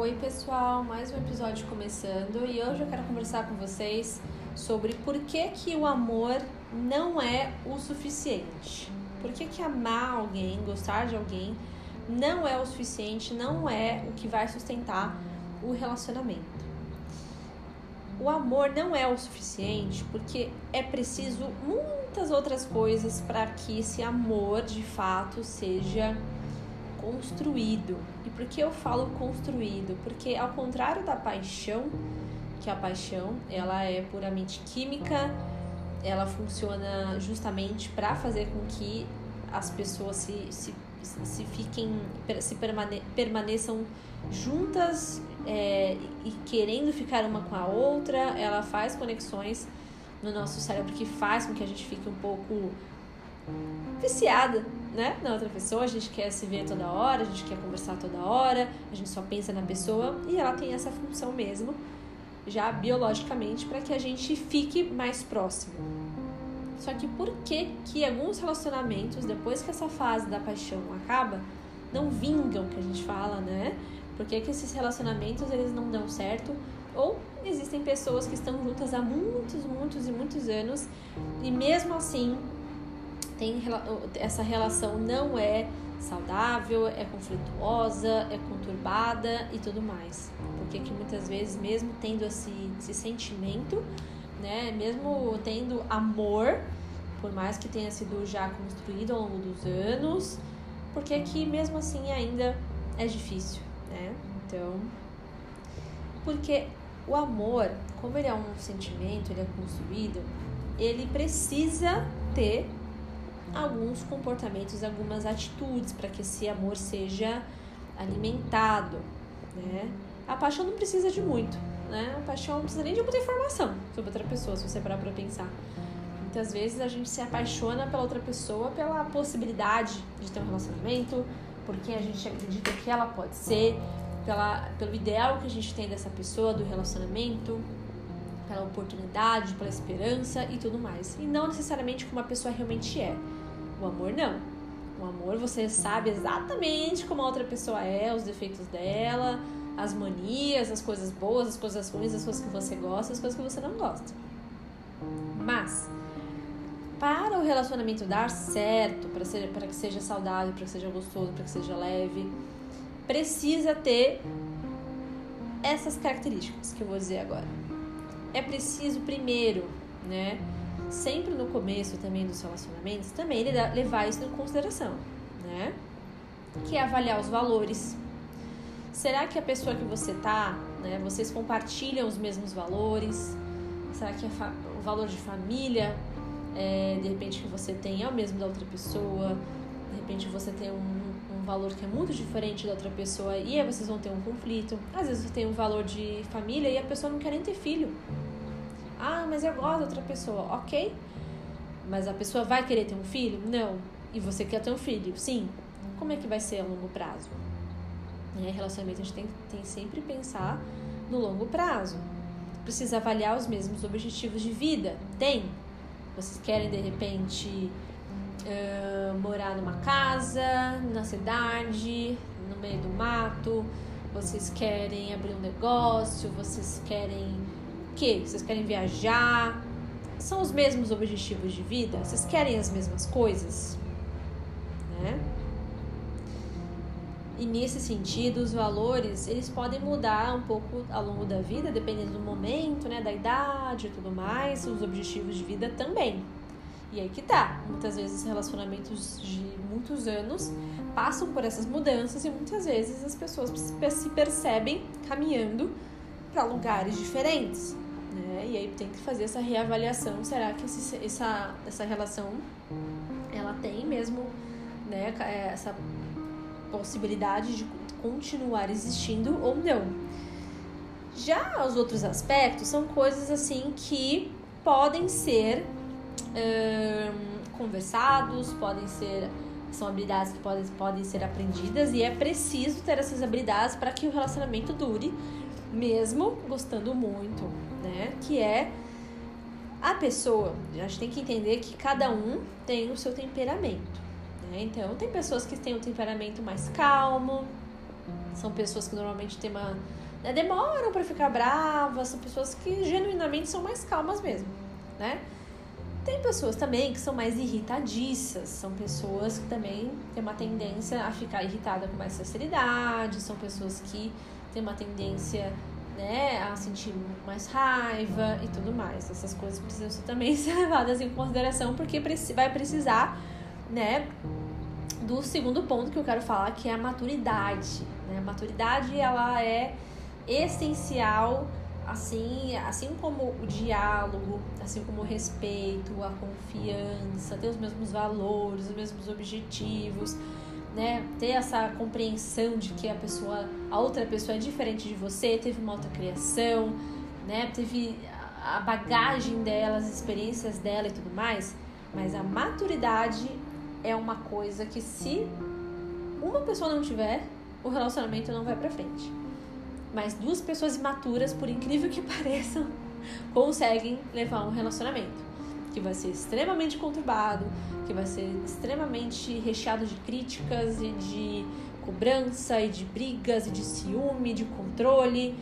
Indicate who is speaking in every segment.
Speaker 1: Oi, pessoal, mais um episódio começando e hoje eu quero conversar com vocês sobre por que, que o amor não é o suficiente. Por que, que amar alguém, gostar de alguém, não é o suficiente, não é o que vai sustentar o relacionamento. O amor não é o suficiente porque é preciso muitas outras coisas para que esse amor de fato seja construído. E por que eu falo construído? Porque ao contrário da paixão, que a paixão ela é puramente química, ela funciona justamente para fazer com que as pessoas se, se, se fiquem, se permane, permaneçam juntas é, e querendo ficar uma com a outra, ela faz conexões no nosso cérebro que faz com que a gente fique um pouco viciada, né, na outra pessoa. A gente quer se ver toda hora, a gente quer conversar toda hora, a gente só pensa na pessoa e ela tem essa função mesmo, já biologicamente, para que a gente fique mais próximo. Só que por que que alguns relacionamentos, depois que essa fase da paixão acaba, não vingam, que a gente fala, né? Por que, que esses relacionamentos eles não dão certo? Ou existem pessoas que estão juntas há muitos, muitos e muitos anos e mesmo assim tem, essa relação não é saudável, é conflituosa, é conturbada e tudo mais. Porque que muitas vezes, mesmo tendo esse, esse sentimento, né, mesmo tendo amor, por mais que tenha sido já construído ao longo dos anos, porque que mesmo assim ainda é difícil, né? Então, porque o amor, como ele é um sentimento, ele é construído, ele precisa ter alguns comportamentos, algumas atitudes para que esse amor seja alimentado, né? A paixão não precisa de muito, né? A paixão não precisa nem de muita informação sobre outra pessoa, se você parar para pensar. Muitas vezes a gente se apaixona pela outra pessoa pela possibilidade de ter um relacionamento, porque a gente acredita que ela pode ser, pela, pelo ideal que a gente tem dessa pessoa, do relacionamento, pela oportunidade, pela esperança e tudo mais. E não necessariamente como a pessoa realmente é. O amor não. O amor você sabe exatamente como a outra pessoa é, os defeitos dela, as manias, as coisas boas, as coisas ruins, as coisas que você gosta, as coisas que você não gosta. Mas para o relacionamento dar certo, para, ser, para que seja saudável, para que seja gostoso, para que seja leve, precisa ter essas características que eu vou dizer agora. É preciso primeiro, né, sempre no começo também dos relacionamentos, também levar isso em consideração, né? Que é avaliar os valores. Será que a pessoa que você tá, né, vocês compartilham os mesmos valores? Será que o valor de família, é, de repente, que você tem é o mesmo da outra pessoa? De repente, você tem um, um valor que é muito diferente da outra pessoa e aí vocês vão ter um conflito. Às vezes, você tem um valor de família e a pessoa não quer nem ter filho. Mas eu gosto da outra pessoa. Ok. Mas a pessoa vai querer ter um filho? Não. E você quer ter um filho? Sim. Como é que vai ser a longo prazo? Em relacionamento, a gente tem, tem sempre pensar no longo prazo. Precisa avaliar os mesmos objetivos de vida? Tem. Vocês querem, de repente, uh, morar numa casa, na cidade, no meio do mato? Vocês querem abrir um negócio? Vocês querem quê? Vocês querem viajar? São os mesmos objetivos de vida? Vocês querem as mesmas coisas? Né? E nesse sentido, os valores, eles podem mudar um pouco ao longo da vida, dependendo do momento, né, da idade e tudo mais, os objetivos de vida também. E aí que tá. Muitas vezes relacionamentos de muitos anos passam por essas mudanças e muitas vezes as pessoas se percebem caminhando para lugares diferentes né? E aí tem que fazer essa reavaliação. Será que esse, essa, essa relação ela tem mesmo né, é, essa possibilidade de continuar existindo ou não? Já os outros aspectos são coisas assim que podem ser hum, conversados, podem ser são habilidades que podem, podem ser aprendidas e é preciso ter essas habilidades para que o relacionamento dure, mesmo gostando muito né? Que é a pessoa. A gente tem que entender que cada um tem o seu temperamento. Né? Então, tem pessoas que têm um temperamento mais calmo, São pessoas que normalmente têm uma. Né, demoram para ficar bravas, são pessoas que genuinamente são mais calmas mesmo, né? Tem pessoas também que são mais irritadiças, são pessoas que também têm uma tendência a ficar irritada com mais facilidade, são pessoas que têm uma tendência né, a sentir mais raiva e tudo mais. Essas coisas precisam ser também ser levadas em consideração porque vai precisar, né, do segundo ponto que eu quero falar, que é a maturidade. Né? A maturidade ela é essencial, assim, assim como o diálogo, assim como o respeito, a confiança, ter os mesmos valores, os mesmos objetivos né, ter essa compreensão de que a pessoa, a outra pessoa é diferente de você, teve uma outra criação, né, teve a bagagem dela, as experiências dela e tudo mais, mas a maturidade é uma coisa que se uma pessoa não tiver, o relacionamento não vai para frente. Mas duas pessoas imaturas, por incrível que pareçam, conseguem levar um relacionamento que vai ser extremamente conturbado, que vai ser extremamente recheado de críticas e de cobrança e de brigas e de ciúme, de controle,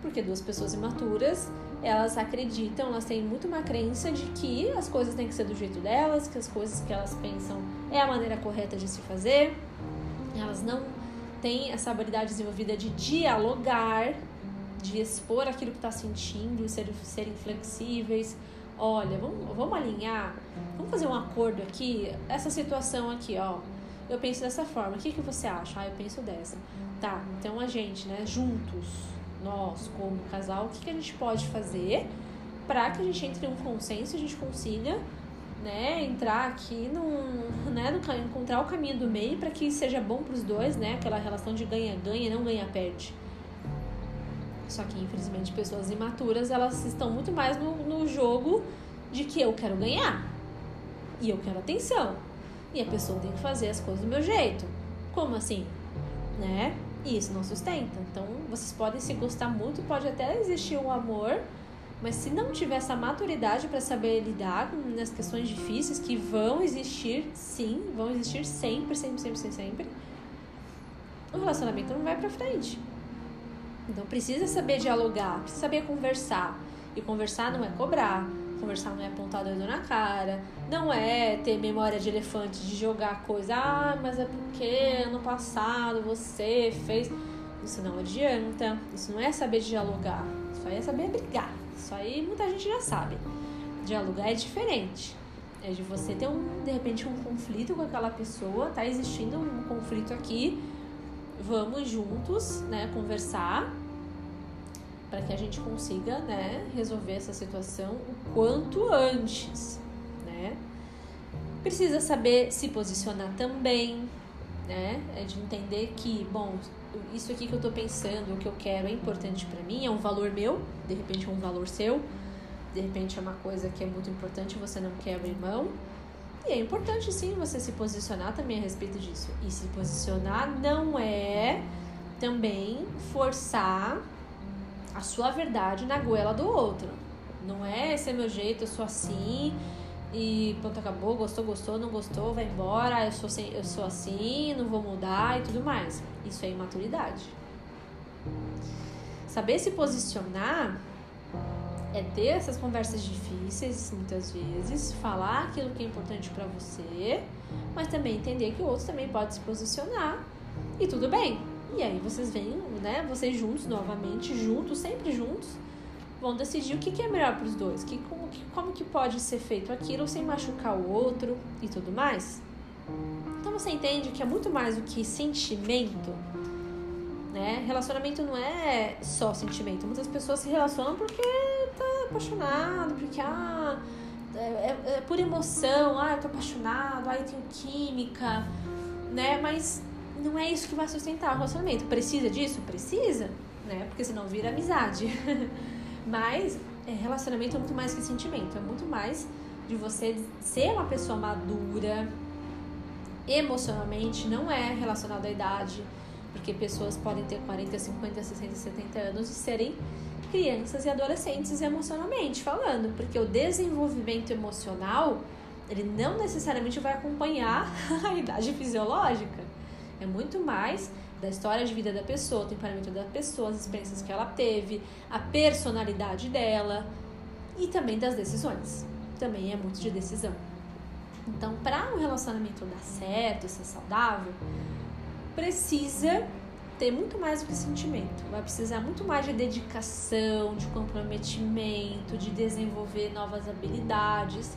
Speaker 1: porque duas pessoas imaturas elas acreditam, elas têm muito uma crença de que as coisas têm que ser do jeito delas, que as coisas que elas pensam é a maneira correta de se fazer. Elas não têm essa habilidade desenvolvida de dialogar, de expor aquilo que está sentindo, ser, serem flexíveis, olha, vamos, vamos alinhar, vamos fazer um acordo aqui, essa situação aqui, ó. Eu penso dessa forma, o que, que você acha? Ah, eu penso dessa. Tá, então a gente, né, juntos, nós como casal, o que, que a gente pode fazer para que a gente entre em um consenso e a gente consiga né, entrar aqui num, né, no, encontrar o caminho do meio para que seja bom para os dois, né, aquela relação de ganha-ganha, não ganha-perde. Só que, infelizmente, pessoas imaturas, elas estão muito mais no, no jogo de que eu quero ganhar. E eu quero atenção. E a pessoa tem que fazer as coisas do meu jeito. Como assim? Né? E isso não sustenta. Então, vocês podem se gostar muito, pode até existir um amor, mas se não tiver essa maturidade para saber lidar com as questões difíceis que vão existir, sim, vão existir sempre, sempre, sempre, sempre, sempre, o relacionamento não vai para frente. Então precisa saber dialogar, precisa saber conversar. E conversar não é cobrar, conversar não é apontar dedo na cara, não é ter memória de elefante, de jogar coisa, ah, mas é porque ano passado você fez. Isso não adianta, isso não é saber dialogar, isso aí é saber brigar. Isso aí muita gente já sabe. Dialogar é diferente. É de você ter um, de repente, um conflito com aquela pessoa, tá existindo um conflito aqui, vamos juntos, né, conversar para que a gente consiga, né, resolver essa situação o quanto antes, né? Precisa saber se posicionar também, né? É de entender que, bom, isso aqui que eu tô pensando, o que eu quero é importante para mim, é um valor meu, de repente é um valor seu, de repente é uma coisa que é muito importante, você não quer abrir mão. E é importante sim você se posicionar também a respeito disso. E se posicionar não é também forçar a sua verdade na goela do outro. Não é esse é meu jeito, eu sou assim e pronto, acabou, gostou, gostou, não gostou, vai embora, eu sou, sem, eu sou assim, não vou mudar e tudo mais. Isso é imaturidade. Saber se posicionar é ter essas conversas difíceis muitas vezes, falar aquilo que é importante para você, mas também entender que o outro também pode se posicionar e tudo bem. E aí vocês vêm, né, vocês juntos novamente, juntos, sempre juntos, vão decidir o que, que é melhor para os dois, que como, que como que pode ser feito aquilo sem machucar o outro e tudo mais. Então você entende que é muito mais do que sentimento né? Relacionamento não é só sentimento. Muitas pessoas se relacionam porque tá apaixonado, porque ah, é, é, é por emoção, ah, eu tô apaixonado, ah, eu tenho química, né? Mas não é isso que vai sustentar o relacionamento. Precisa disso? Precisa, né? Porque senão vira amizade. Mas é, relacionamento é muito mais que sentimento, é muito mais de você ser uma pessoa madura emocionalmente, não é relacionado à idade porque pessoas podem ter 40, 50, 60, 70 anos e serem crianças e adolescentes emocionalmente falando, porque o desenvolvimento emocional ele não necessariamente vai acompanhar a idade fisiológica. É muito mais da história de vida da pessoa, o temperamento da pessoa, as experiências que ela teve, a personalidade dela e também das decisões. Também é muito de decisão. Então, para um relacionamento dar certo, ser saudável, precisa ter muito mais do que sentimento. Vai precisar muito mais de dedicação, de comprometimento, de desenvolver novas habilidades,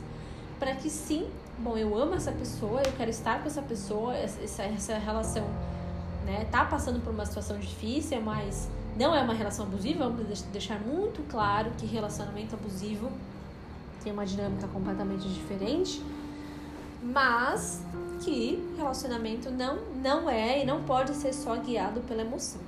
Speaker 1: para que sim, bom, eu amo essa pessoa, eu quero estar com essa pessoa, essa, essa relação, né, tá passando por uma situação difícil, mas não é uma relação abusiva, vamos deixar muito claro que relacionamento abusivo tem uma dinâmica completamente diferente, mas que relacionamento não, não é e não pode ser só guiado pela emoção.